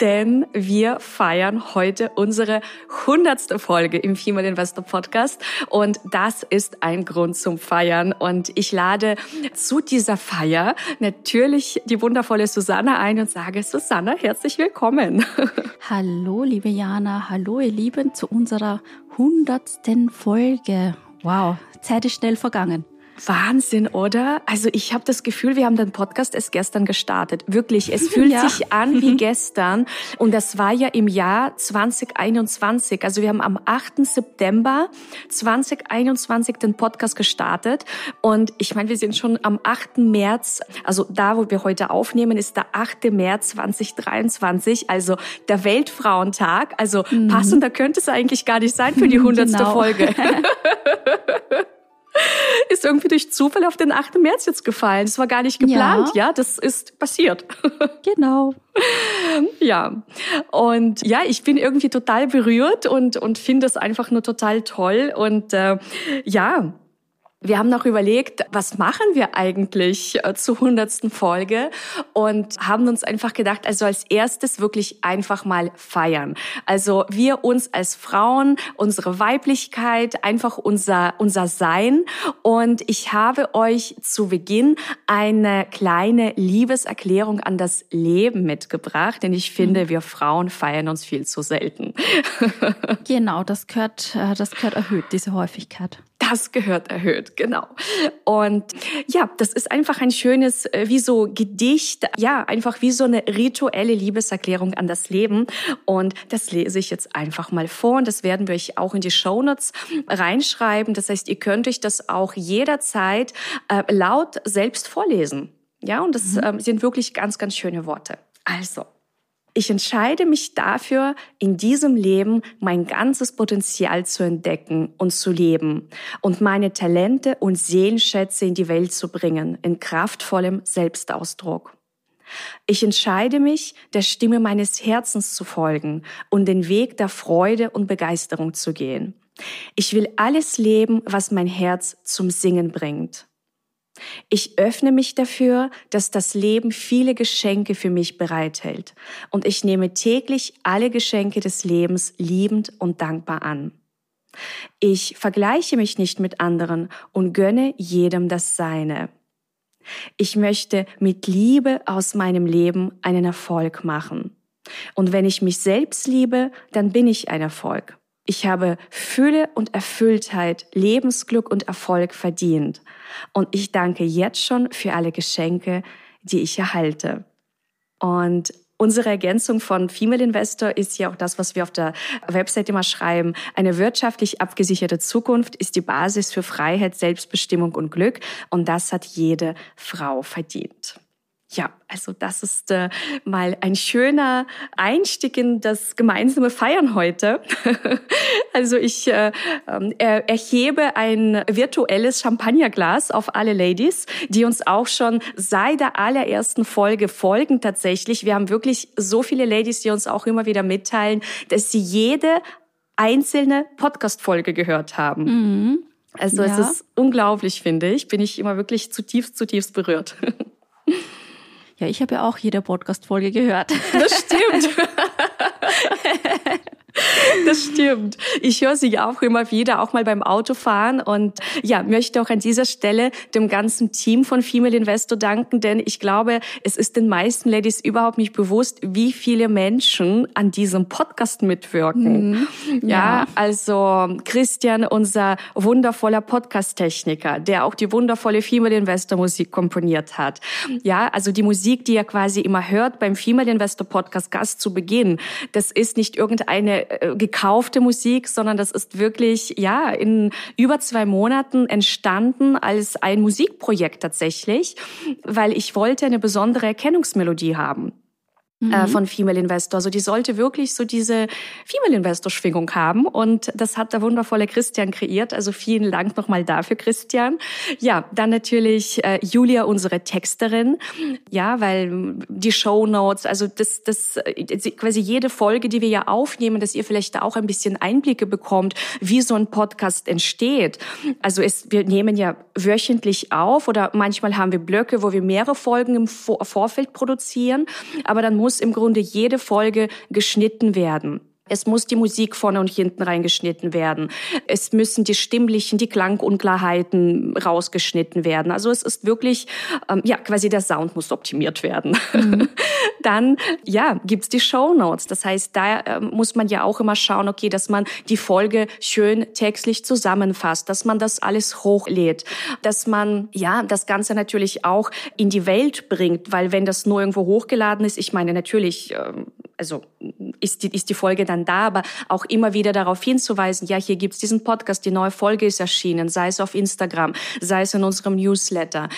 denn wir feiern heute unsere hundertste Folge im Female Investor Podcast und das ist ein Grund zum Feiern und ich lade zu dieser Feier natürlich die wundervolle Susanna ein und sage Susanna, herzlich willkommen. Hallo liebe Jana, hallo ihr Lieben zu unserer hundertsten Folge. Wow, Zeit ist schnell vergangen. Wahnsinn, oder? Also ich habe das Gefühl, wir haben den Podcast erst gestern gestartet. Wirklich, es fühlt ja. sich an wie gestern. Und das war ja im Jahr 2021. Also wir haben am 8. September 2021 den Podcast gestartet. Und ich meine, wir sind schon am 8. März, also da, wo wir heute aufnehmen, ist der 8. März 2023, also der Weltfrauentag. Also mhm. passender könnte es eigentlich gar nicht sein für die 100. Genau. Folge. ist irgendwie durch Zufall auf den 8. März jetzt gefallen. Das war gar nicht geplant, ja, ja das ist passiert. Genau. Ja. Und ja, ich bin irgendwie total berührt und, und finde es einfach nur total toll. Und äh, ja, wir haben noch überlegt, was machen wir eigentlich äh, zur hundertsten Folge und haben uns einfach gedacht, also als erstes wirklich einfach mal feiern. Also wir uns als Frauen, unsere Weiblichkeit, einfach unser, unser Sein. Und ich habe euch zu Beginn eine kleine Liebeserklärung an das Leben mitgebracht, denn ich finde, mhm. wir Frauen feiern uns viel zu selten. Genau, das gehört, äh, das gehört erhöht, diese Häufigkeit. Das gehört erhöht, genau. Und ja, das ist einfach ein schönes, äh, wie so Gedicht, ja, einfach wie so eine rituelle Liebeserklärung an das Leben. Und das lese ich jetzt einfach mal vor und das werden wir euch auch in die Shownotes reinschreiben. Das heißt, ihr könnt euch das auch jederzeit äh, laut selbst vorlesen. Ja, und das mhm. ähm, sind wirklich ganz, ganz schöne Worte. Also, ich entscheide mich dafür, in diesem Leben mein ganzes Potenzial zu entdecken und zu leben und meine Talente und Seelenschätze in die Welt zu bringen, in kraftvollem Selbstausdruck. Ich entscheide mich, der Stimme meines Herzens zu folgen und den Weg der Freude und Begeisterung zu gehen. Ich will alles leben, was mein Herz zum Singen bringt. Ich öffne mich dafür, dass das Leben viele Geschenke für mich bereithält und ich nehme täglich alle Geschenke des Lebens liebend und dankbar an. Ich vergleiche mich nicht mit anderen und gönne jedem das Seine. Ich möchte mit Liebe aus meinem Leben einen Erfolg machen. Und wenn ich mich selbst liebe, dann bin ich ein Erfolg. Ich habe Fülle und Erfülltheit, Lebensglück und Erfolg verdient. Und ich danke jetzt schon für alle Geschenke, die ich erhalte. Und Unsere Ergänzung von Female Investor ist ja auch das, was wir auf der Website immer schreiben. Eine wirtschaftlich abgesicherte Zukunft ist die Basis für Freiheit, Selbstbestimmung und Glück. Und das hat jede Frau verdient. Ja, also das ist äh, mal ein schöner Einstieg in das gemeinsame Feiern heute. also ich äh, äh, erhebe ein virtuelles Champagnerglas auf alle Ladies, die uns auch schon seit der allerersten Folge folgen tatsächlich. Wir haben wirklich so viele Ladies, die uns auch immer wieder mitteilen, dass sie jede einzelne Podcast-Folge gehört haben. Mhm. Also ja. es ist unglaublich, finde ich. Bin ich immer wirklich zutiefst, zutiefst berührt. Ja, ich habe ja auch jede Podcast-Folge gehört. Das stimmt. Das stimmt. Ich höre sie auch immer wieder, auch mal beim Autofahren und ja, möchte auch an dieser Stelle dem ganzen Team von Female Investor danken, denn ich glaube, es ist den meisten Ladies überhaupt nicht bewusst, wie viele Menschen an diesem Podcast mitwirken. Mhm. Ja, ja, also Christian, unser wundervoller Podcast-Techniker, der auch die wundervolle Female Investor Musik komponiert hat. Ja, also die Musik, die ihr quasi immer hört beim Female Investor Podcast Gast zu Beginn, das ist nicht irgendeine äh, gekaufte Musik, sondern das ist wirklich, ja, in über zwei Monaten entstanden als ein Musikprojekt tatsächlich, weil ich wollte eine besondere Erkennungsmelodie haben. Äh, mhm. von Female Investor. Also die sollte wirklich so diese Female Investor Schwingung haben und das hat der wundervolle Christian kreiert. Also vielen Dank nochmal dafür, Christian. Ja, dann natürlich äh, Julia, unsere Texterin. Ja, weil die Show Notes, also das, das äh, quasi jede Folge, die wir ja aufnehmen, dass ihr vielleicht auch ein bisschen Einblicke bekommt, wie so ein Podcast entsteht. Also es, wir nehmen ja wöchentlich auf oder manchmal haben wir Blöcke, wo wir mehrere Folgen im Vorfeld produzieren, aber dann muss muss im Grunde jede Folge geschnitten werden. Es muss die Musik vorne und hinten reingeschnitten werden. Es müssen die stimmlichen, die Klangunklarheiten rausgeschnitten werden. Also es ist wirklich, ähm, ja, quasi der Sound muss optimiert werden. Mhm. Dann, ja, gibt's die Show Notes. Das heißt, da äh, muss man ja auch immer schauen, okay, dass man die Folge schön textlich zusammenfasst, dass man das alles hochlädt, dass man, ja, das Ganze natürlich auch in die Welt bringt, weil wenn das nur irgendwo hochgeladen ist, ich meine natürlich, äh, also ist die, ist die Folge dann da, aber auch immer wieder darauf hinzuweisen, ja, hier gibt's diesen Podcast, die neue Folge ist erschienen, sei es auf Instagram, sei es in unserem Newsletter.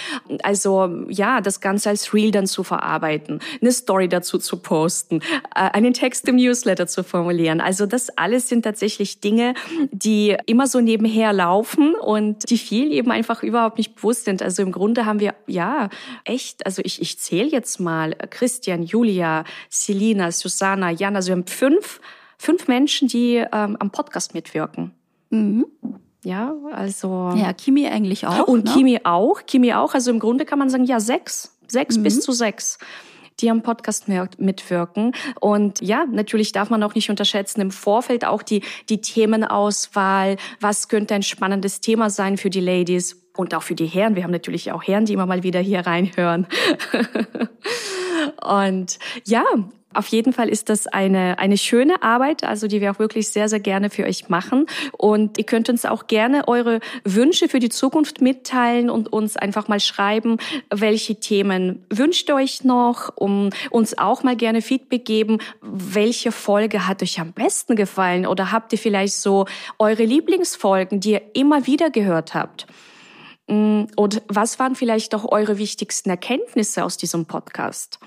Also ja, das Ganze als Reel dann zu verarbeiten, eine Story dazu zu posten, äh, einen Text im Newsletter zu formulieren. Also das alles sind tatsächlich Dinge, die immer so nebenher laufen und die viel eben einfach überhaupt nicht bewusst sind. Also im Grunde haben wir ja echt, also ich, ich zähle jetzt mal Christian, Julia, Selina, Susanna, Jan, also wir haben fünf, fünf Menschen, die ähm, am Podcast mitwirken. Mhm. Ja, also. Ja, Kimi eigentlich auch. Und ne? Kimi auch. Kimi auch. Also im Grunde kann man sagen, ja, sechs. Sechs mhm. bis zu sechs die am Podcast mitwirken. Und ja, natürlich darf man auch nicht unterschätzen, im Vorfeld auch die, die Themenauswahl. Was könnte ein spannendes Thema sein für die Ladies? Und auch für die Herren. Wir haben natürlich auch Herren, die immer mal wieder hier reinhören. und ja, auf jeden Fall ist das eine, eine schöne Arbeit, also die wir auch wirklich sehr, sehr gerne für euch machen. Und ihr könnt uns auch gerne eure Wünsche für die Zukunft mitteilen und uns einfach mal schreiben, welche Themen wünscht ihr euch noch, um uns auch mal gerne Feedback geben, welche Folge hat euch am besten gefallen oder habt ihr vielleicht so eure Lieblingsfolgen, die ihr immer wieder gehört habt? Mm, und was waren vielleicht auch eure wichtigsten Erkenntnisse aus diesem Podcast?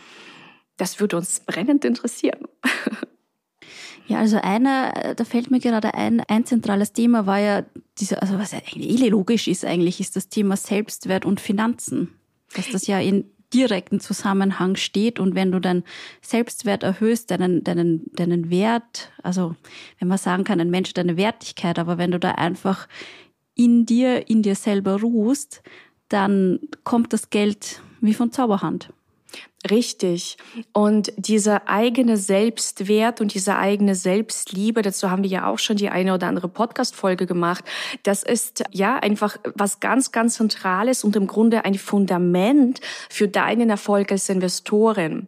Das würde uns brennend interessieren. Ja, also einer, da fällt mir gerade ein, ein zentrales Thema war ja diese, also was eigentlich eh logisch ist eigentlich, ist das Thema Selbstwert und Finanzen. Dass das ja in direkten Zusammenhang steht und wenn du deinen Selbstwert erhöhst, deinen, deinen, deinen Wert, also wenn man sagen kann, ein Mensch hat eine Wertigkeit, aber wenn du da einfach in dir, in dir selber ruhst, dann kommt das Geld wie von Zauberhand. Richtig. Und dieser eigene Selbstwert und diese eigene Selbstliebe, dazu haben wir ja auch schon die eine oder andere Podcast-Folge gemacht. Das ist ja einfach was ganz, ganz Zentrales und im Grunde ein Fundament für deinen Erfolg als Investorin.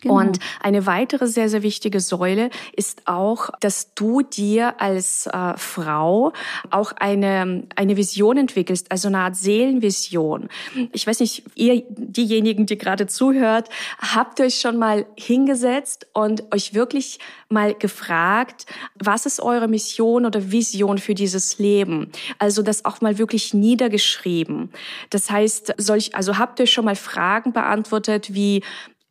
Genau. Und eine weitere sehr, sehr wichtige Säule ist auch, dass du dir als äh, Frau auch eine, eine Vision entwickelst, also eine Art Seelenvision. Ich weiß nicht, ihr, diejenigen, die gerade zuhört, habt euch schon mal hingesetzt und euch wirklich mal gefragt, was ist eure Mission oder Vision für dieses Leben? Also das auch mal wirklich niedergeschrieben. Das heißt, solch, also habt ihr schon mal Fragen beantwortet wie,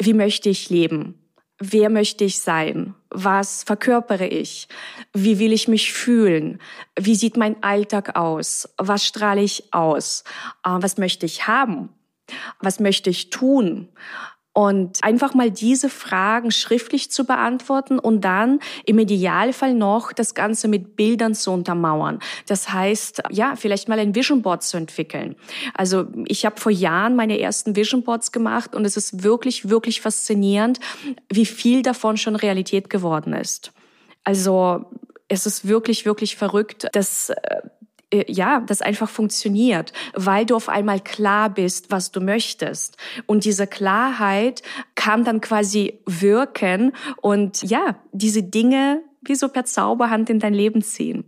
wie möchte ich leben? Wer möchte ich sein? Was verkörpere ich? Wie will ich mich fühlen? Wie sieht mein Alltag aus? Was strahle ich aus? Ah, was möchte ich haben? Was möchte ich tun? Und einfach mal diese Fragen schriftlich zu beantworten und dann im Idealfall noch das Ganze mit Bildern zu untermauern. Das heißt, ja, vielleicht mal ein Vision Board zu entwickeln. Also ich habe vor Jahren meine ersten Vision Boards gemacht und es ist wirklich, wirklich faszinierend, wie viel davon schon Realität geworden ist. Also es ist wirklich, wirklich verrückt, dass äh, ja, das einfach funktioniert, weil du auf einmal klar bist, was du möchtest. Und diese Klarheit kann dann quasi wirken und ja, diese Dinge wie so per Zauberhand in dein Leben ziehen.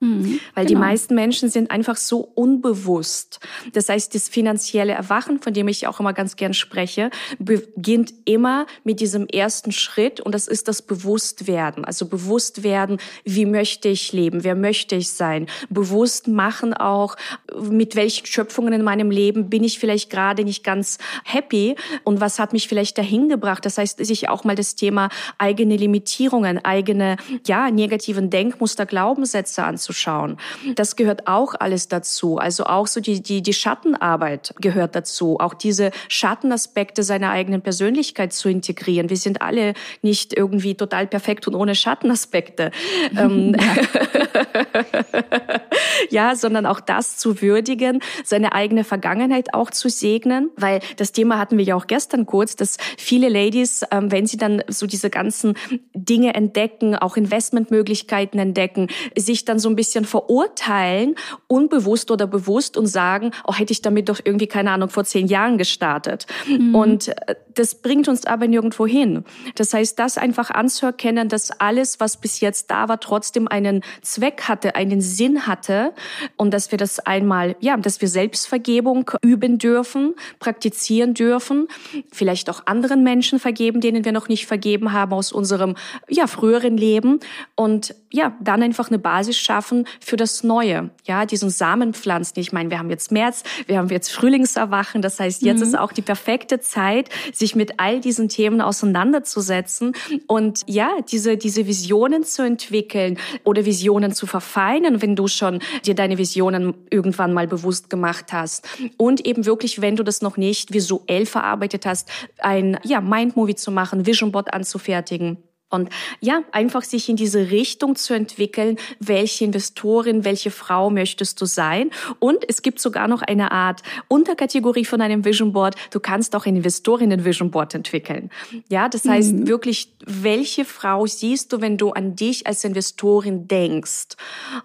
Mhm, Weil genau. die meisten Menschen sind einfach so unbewusst. Das heißt, das finanzielle Erwachen, von dem ich auch immer ganz gern spreche, beginnt immer mit diesem ersten Schritt und das ist das Bewusstwerden. Also Bewusstwerden, wie möchte ich leben, wer möchte ich sein. Bewusst machen auch, mit welchen Schöpfungen in meinem Leben bin ich vielleicht gerade nicht ganz happy und was hat mich vielleicht dahin gebracht. Das heißt, sich auch mal das Thema eigene Limitierungen, eigene, ja, negativen Denkmuster, Glaubenssätze anzuschauen anzuschauen. Das gehört auch alles dazu. Also auch so die, die, die Schattenarbeit gehört dazu. Auch diese Schattenaspekte seiner eigenen Persönlichkeit zu integrieren. Wir sind alle nicht irgendwie total perfekt und ohne Schattenaspekte. Ähm, ja, sondern auch das zu würdigen, seine eigene Vergangenheit auch zu segnen, weil das Thema hatten wir ja auch gestern kurz, dass viele Ladies, ähm, wenn sie dann so diese ganzen Dinge entdecken, auch Investmentmöglichkeiten entdecken, sich dann so ein bisschen verurteilen, unbewusst oder bewusst und sagen, oh, hätte ich damit doch irgendwie, keine Ahnung, vor zehn Jahren gestartet. Mhm. Und äh, das bringt uns aber nirgendwo hin. Das heißt, das einfach anzuerkennen, dass alles, was bis jetzt da war, trotzdem einen Zweck hatte, einen Sinn hatte und dass wir das einmal, ja, dass wir Selbstvergebung üben dürfen, praktizieren dürfen, vielleicht auch anderen Menschen vergeben, denen wir noch nicht vergeben haben aus unserem, ja, früheren Leben und ja, dann einfach eine Basis schaffen für das Neue. Ja, diesen Samen pflanzen. Ich meine, wir haben jetzt März, wir haben jetzt Frühlingserwachen. Das heißt, jetzt mhm. ist auch die perfekte Zeit, sich mit all diesen Themen auseinanderzusetzen und ja, diese, diese Visionen zu entwickeln oder Visionen zu verfeinern, wenn du schon dir deine Visionen irgendwann mal bewusst gemacht hast. Und eben wirklich, wenn du das noch nicht visuell verarbeitet hast, ein, ja, Mindmovie zu machen, Vision Board anzufertigen. Und ja, einfach sich in diese Richtung zu entwickeln, welche Investorin, welche Frau möchtest du sein. Und es gibt sogar noch eine Art Unterkategorie von einem Vision Board. Du kannst auch ein Investorinnen Vision Board entwickeln. Ja, das heißt mhm. wirklich, welche Frau siehst du, wenn du an dich als Investorin denkst?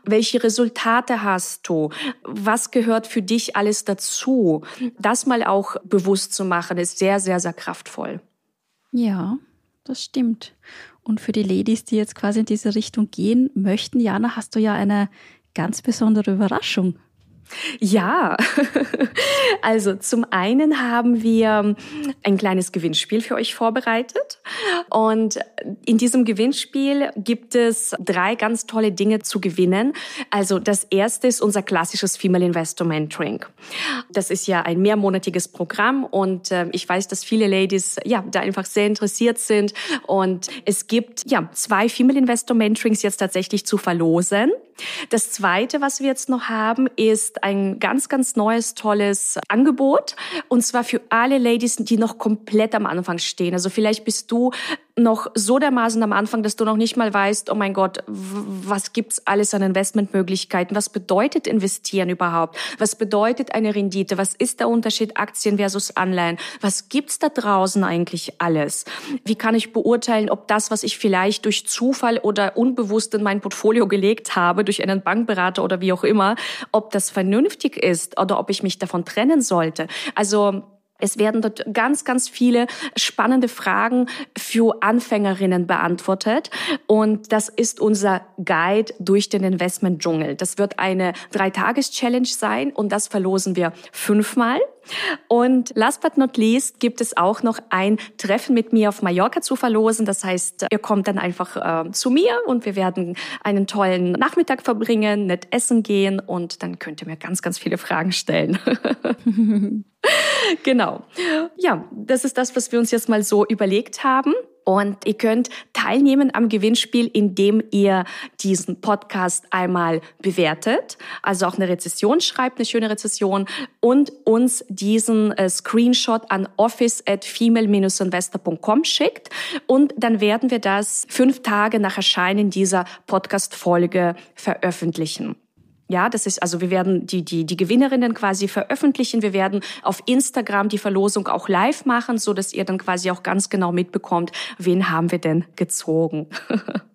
Welche Resultate hast du? Was gehört für dich alles dazu? Das mal auch bewusst zu machen, ist sehr, sehr, sehr kraftvoll. Ja, das stimmt. Und für die Ladies, die jetzt quasi in diese Richtung gehen möchten, Jana, hast du ja eine ganz besondere Überraschung ja, also zum einen haben wir ein kleines Gewinnspiel für euch vorbereitet. Und in diesem Gewinnspiel gibt es drei ganz tolle Dinge zu gewinnen. Also das erste ist unser klassisches Female Investor Mentoring. Das ist ja ein mehrmonatiges Programm und äh, ich weiß, dass viele Ladies ja da einfach sehr interessiert sind. Und es gibt ja zwei Female Investor Mentorings jetzt tatsächlich zu verlosen. Das zweite, was wir jetzt noch haben, ist ein ganz, ganz neues, tolles Angebot. Und zwar für alle Ladies, die noch komplett am Anfang stehen. Also vielleicht bist du noch so dermaßen am Anfang, dass du noch nicht mal weißt, oh mein Gott, was gibt's alles an Investmentmöglichkeiten? Was bedeutet investieren überhaupt? Was bedeutet eine Rendite? Was ist der Unterschied Aktien versus Anleihen? Was gibt's da draußen eigentlich alles? Wie kann ich beurteilen, ob das, was ich vielleicht durch Zufall oder unbewusst in mein Portfolio gelegt habe, durch einen Bankberater oder wie auch immer, ob das vernünftig ist oder ob ich mich davon trennen sollte? Also es werden dort ganz, ganz viele spannende Fragen für Anfängerinnen beantwortet. Und das ist unser Guide durch den Investment-Dschungel. Das wird eine Dreitages-Challenge sein und das verlosen wir fünfmal. Und last but not least gibt es auch noch ein Treffen mit mir auf Mallorca zu verlosen. Das heißt, ihr kommt dann einfach äh, zu mir und wir werden einen tollen Nachmittag verbringen, nett essen gehen und dann könnt ihr mir ganz, ganz viele Fragen stellen. genau. Ja, das ist das, was wir uns jetzt mal so überlegt haben. Und ihr könnt teilnehmen am Gewinnspiel, indem ihr diesen Podcast einmal bewertet, also auch eine Rezession schreibt, eine schöne Rezession und uns diesen äh, Screenshot an office at female-investor.com schickt. Und dann werden wir das fünf Tage nach Erscheinen dieser Podcast-Folge veröffentlichen. Ja, das ist, also wir werden die, die, die Gewinnerinnen quasi veröffentlichen. Wir werden auf Instagram die Verlosung auch live machen, so dass ihr dann quasi auch ganz genau mitbekommt, wen haben wir denn gezogen.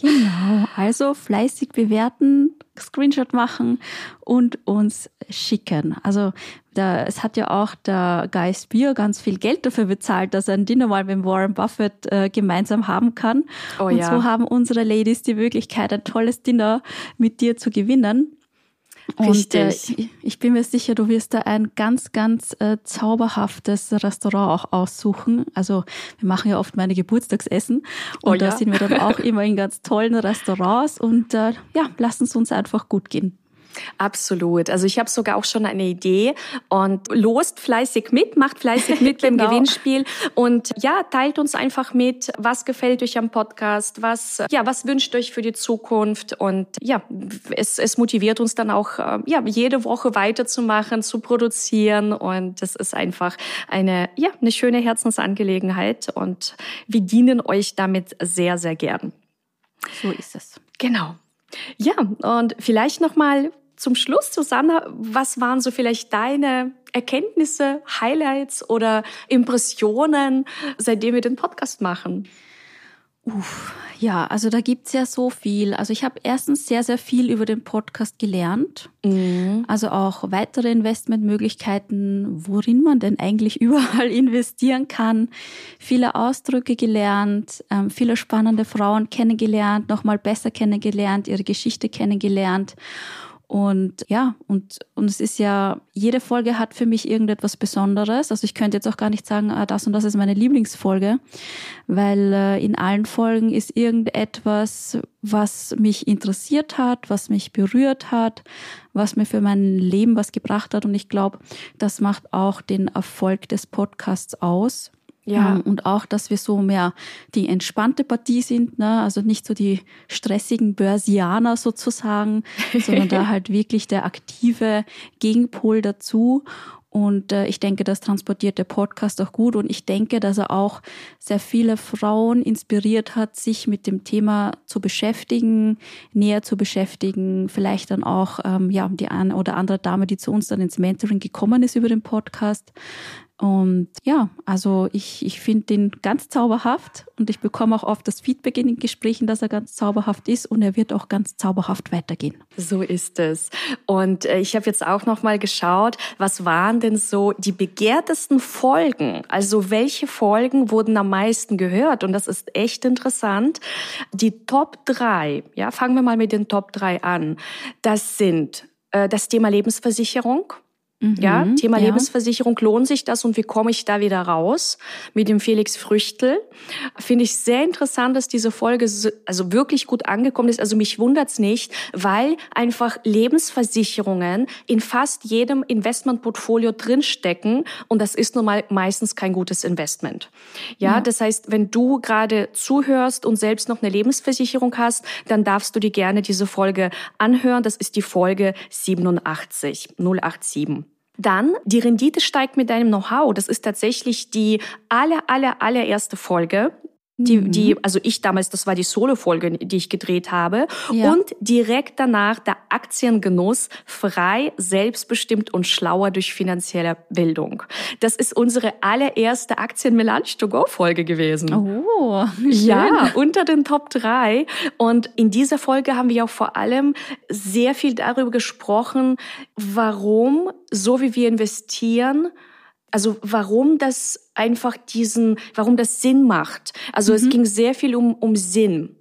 Genau, also fleißig bewerten, Screenshot machen und uns schicken. Also da, es hat ja auch der Guy Spear ganz viel Geld dafür bezahlt, dass er ein Dinner mal mit Warren Buffett äh, gemeinsam haben kann. Oh, und ja. so haben unsere Ladies die Möglichkeit, ein tolles Dinner mit dir zu gewinnen. Und äh, ich bin mir sicher, du wirst da ein ganz, ganz äh, zauberhaftes Restaurant auch aussuchen. Also wir machen ja oft meine Geburtstagsessen und oh, da ja. sind wir dann auch immer in ganz tollen Restaurants und äh, ja, lassen es uns einfach gut gehen. Absolut. Also ich habe sogar auch schon eine Idee und lost fleißig mit, macht fleißig mit beim genau. Gewinnspiel und ja, teilt uns einfach mit, was gefällt euch am Podcast, was ja, was wünscht euch für die Zukunft und ja, es, es motiviert uns dann auch äh, ja, jede Woche weiterzumachen, zu produzieren und das ist einfach eine ja, eine schöne Herzensangelegenheit und wir dienen euch damit sehr sehr gern. So ist es. Genau. Ja, und vielleicht noch mal zum Schluss, Susanna, was waren so vielleicht deine Erkenntnisse, Highlights oder Impressionen, seitdem wir den Podcast machen? Uff, ja, also da gibt's ja so viel. Also ich habe erstens sehr, sehr viel über den Podcast gelernt. Mhm. Also auch weitere Investmentmöglichkeiten, worin man denn eigentlich überall investieren kann. Viele Ausdrücke gelernt, ähm, viele spannende Frauen kennengelernt, nochmal besser kennengelernt, ihre Geschichte kennengelernt. Und ja, und, und es ist ja, jede Folge hat für mich irgendetwas Besonderes. Also ich könnte jetzt auch gar nicht sagen, ah, das und das ist meine Lieblingsfolge, weil äh, in allen Folgen ist irgendetwas, was mich interessiert hat, was mich berührt hat, was mir für mein Leben was gebracht hat. Und ich glaube, das macht auch den Erfolg des Podcasts aus. Ja. Ähm, und auch, dass wir so mehr die entspannte Partie sind, ne? also nicht so die stressigen Börsianer sozusagen, sondern da halt wirklich der aktive Gegenpol dazu. Und äh, ich denke, das transportiert der Podcast auch gut. Und ich denke, dass er auch sehr viele Frauen inspiriert hat, sich mit dem Thema zu beschäftigen, näher zu beschäftigen. Vielleicht dann auch ähm, ja die eine oder andere Dame, die zu uns dann ins Mentoring gekommen ist über den Podcast. Und ja, also ich, ich finde den ganz zauberhaft und ich bekomme auch oft das Feedback in den Gesprächen, dass er ganz zauberhaft ist und er wird auch ganz zauberhaft weitergehen. So ist es. Und äh, ich habe jetzt auch noch mal geschaut, was waren denn so die begehrtesten Folgen? Also welche Folgen wurden am meisten gehört? Und das ist echt interessant. Die Top drei, ja, fangen wir mal mit den Top drei an. Das sind äh, das Thema Lebensversicherung Mhm, ja, Thema ja. Lebensversicherung, lohnt sich das und wie komme ich da wieder raus? Mit dem Felix Früchtel. Finde ich sehr interessant, dass diese Folge so, also wirklich gut angekommen ist. Also mich wundert's nicht, weil einfach Lebensversicherungen in fast jedem Investmentportfolio drinstecken und das ist nun mal meistens kein gutes Investment. Ja, ja. das heißt, wenn du gerade zuhörst und selbst noch eine Lebensversicherung hast, dann darfst du dir gerne diese Folge anhören. Das ist die Folge 87, 087. Dann, die Rendite steigt mit deinem Know-how. Das ist tatsächlich die aller, aller, allererste Folge die, mhm. die, also ich damals, das war die Solo-Folge, die ich gedreht habe. Ja. Und direkt danach der Aktiengenuss frei, selbstbestimmt und schlauer durch finanzielle Bildung. Das ist unsere allererste Aktien-Melange to go Folge gewesen. Oh, schön. Ja, unter den Top 3. Und in dieser Folge haben wir auch vor allem sehr viel darüber gesprochen, warum, so wie wir investieren, also warum das einfach diesen, warum das Sinn macht. Also mhm. es ging sehr viel um, um Sinn.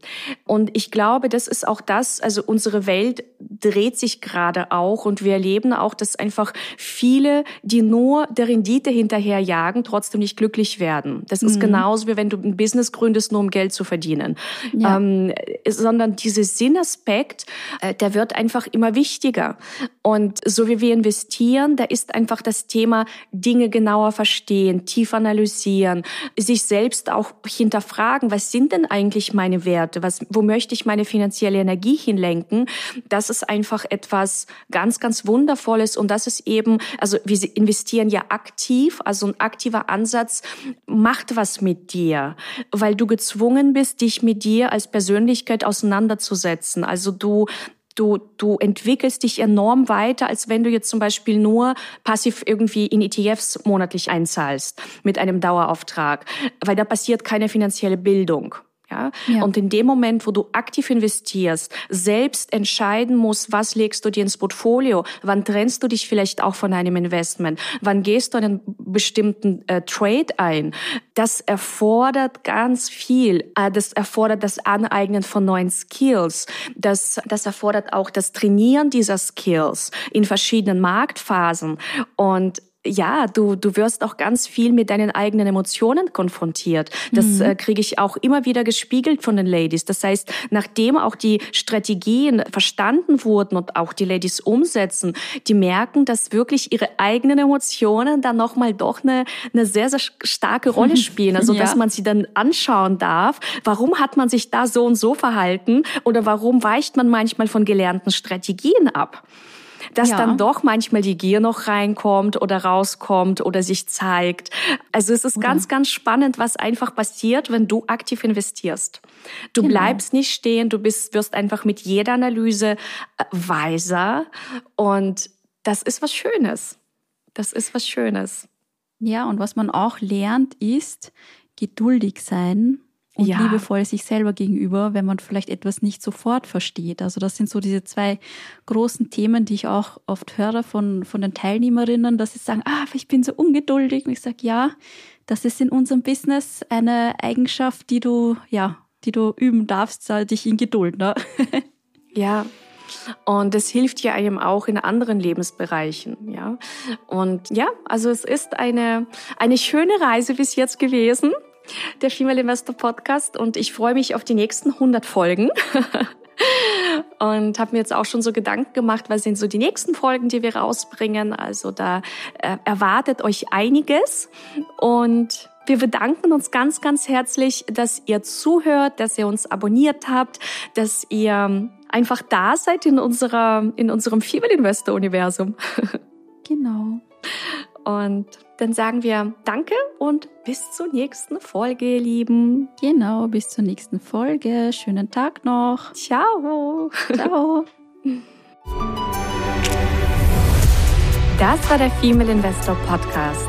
Und ich glaube, das ist auch das, also unsere Welt dreht sich gerade auch und wir erleben auch, dass einfach viele, die nur der Rendite hinterherjagen, trotzdem nicht glücklich werden. Das mhm. ist genauso wie wenn du ein Business gründest, nur um Geld zu verdienen. Ja. Ähm, sondern dieser Sinnaspekt, äh, der wird einfach immer wichtiger. Und so wie wir investieren, da ist einfach das Thema Dinge genauer verstehen, tiefer analysieren, sich selbst auch hinterfragen, was sind denn eigentlich meine Werte? Was, wo möchte ich meine finanzielle Energie hinlenken? Das ist einfach etwas ganz, ganz Wundervolles und das ist eben, also wir investieren ja aktiv, also ein aktiver Ansatz macht was mit dir, weil du gezwungen bist, dich mit dir als Persönlichkeit auseinanderzusetzen. Also du Du, du entwickelst dich enorm weiter, als wenn du jetzt zum Beispiel nur passiv irgendwie in ETFs monatlich einzahlst mit einem Dauerauftrag, weil da passiert keine finanzielle Bildung. Ja? ja? Und in dem Moment, wo du aktiv investierst, selbst entscheiden musst, was legst du dir ins Portfolio, wann trennst du dich vielleicht auch von einem Investment, wann gehst du einen bestimmten äh, Trade ein, das erfordert ganz viel. Äh, das erfordert das Aneignen von neuen Skills. Das, das erfordert auch das Trainieren dieser Skills in verschiedenen Marktphasen. Und ja, du, du wirst auch ganz viel mit deinen eigenen Emotionen konfrontiert. Das mhm. äh, kriege ich auch immer wieder gespiegelt von den Ladies. Das heißt, nachdem auch die Strategien verstanden wurden und auch die Ladies umsetzen, die merken, dass wirklich ihre eigenen Emotionen dann nochmal doch eine, eine sehr, sehr starke Rolle spielen. Also, ja. dass man sie dann anschauen darf. Warum hat man sich da so und so verhalten? Oder warum weicht man manchmal von gelernten Strategien ab? Dass ja. dann doch manchmal die Gier noch reinkommt oder rauskommt oder sich zeigt. Also es ist oder. ganz, ganz spannend, was einfach passiert, wenn du aktiv investierst. Du genau. bleibst nicht stehen, du bist, wirst einfach mit jeder Analyse äh, weiser und das ist was Schönes. Das ist was Schönes. Ja, und was man auch lernt, ist geduldig sein und ja. liebevoll sich selber gegenüber, wenn man vielleicht etwas nicht sofort versteht. Also das sind so diese zwei großen Themen, die ich auch oft höre von, von den Teilnehmerinnen, dass sie sagen, ah, ich bin so ungeduldig. Und ich sage, ja, das ist in unserem Business eine Eigenschaft, die du, ja, die du üben darfst, dich in Geduld. Ne? ja, und es hilft ja einem auch in anderen Lebensbereichen, ja. Und ja, also es ist eine, eine schöne Reise bis jetzt gewesen der Female Investor Podcast und ich freue mich auf die nächsten 100 Folgen. und habe mir jetzt auch schon so Gedanken gemacht, was sind so die nächsten Folgen, die wir rausbringen. Also da äh, erwartet euch einiges und wir bedanken uns ganz, ganz herzlich, dass ihr zuhört, dass ihr uns abonniert habt, dass ihr einfach da seid in unserer, in unserem Female Investor Universum. Genau. Und dann sagen wir Danke und bis zur nächsten Folge, ihr Lieben. Genau, bis zur nächsten Folge. Schönen Tag noch. Ciao. Ciao. Das war der Female Investor Podcast.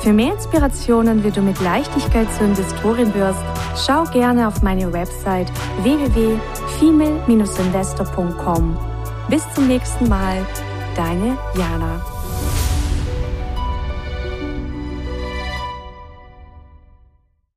Für mehr Inspirationen, wie du mit Leichtigkeit zur Investorin wirst, schau gerne auf meine Website www.female-investor.com. Bis zum nächsten Mal, deine Jana.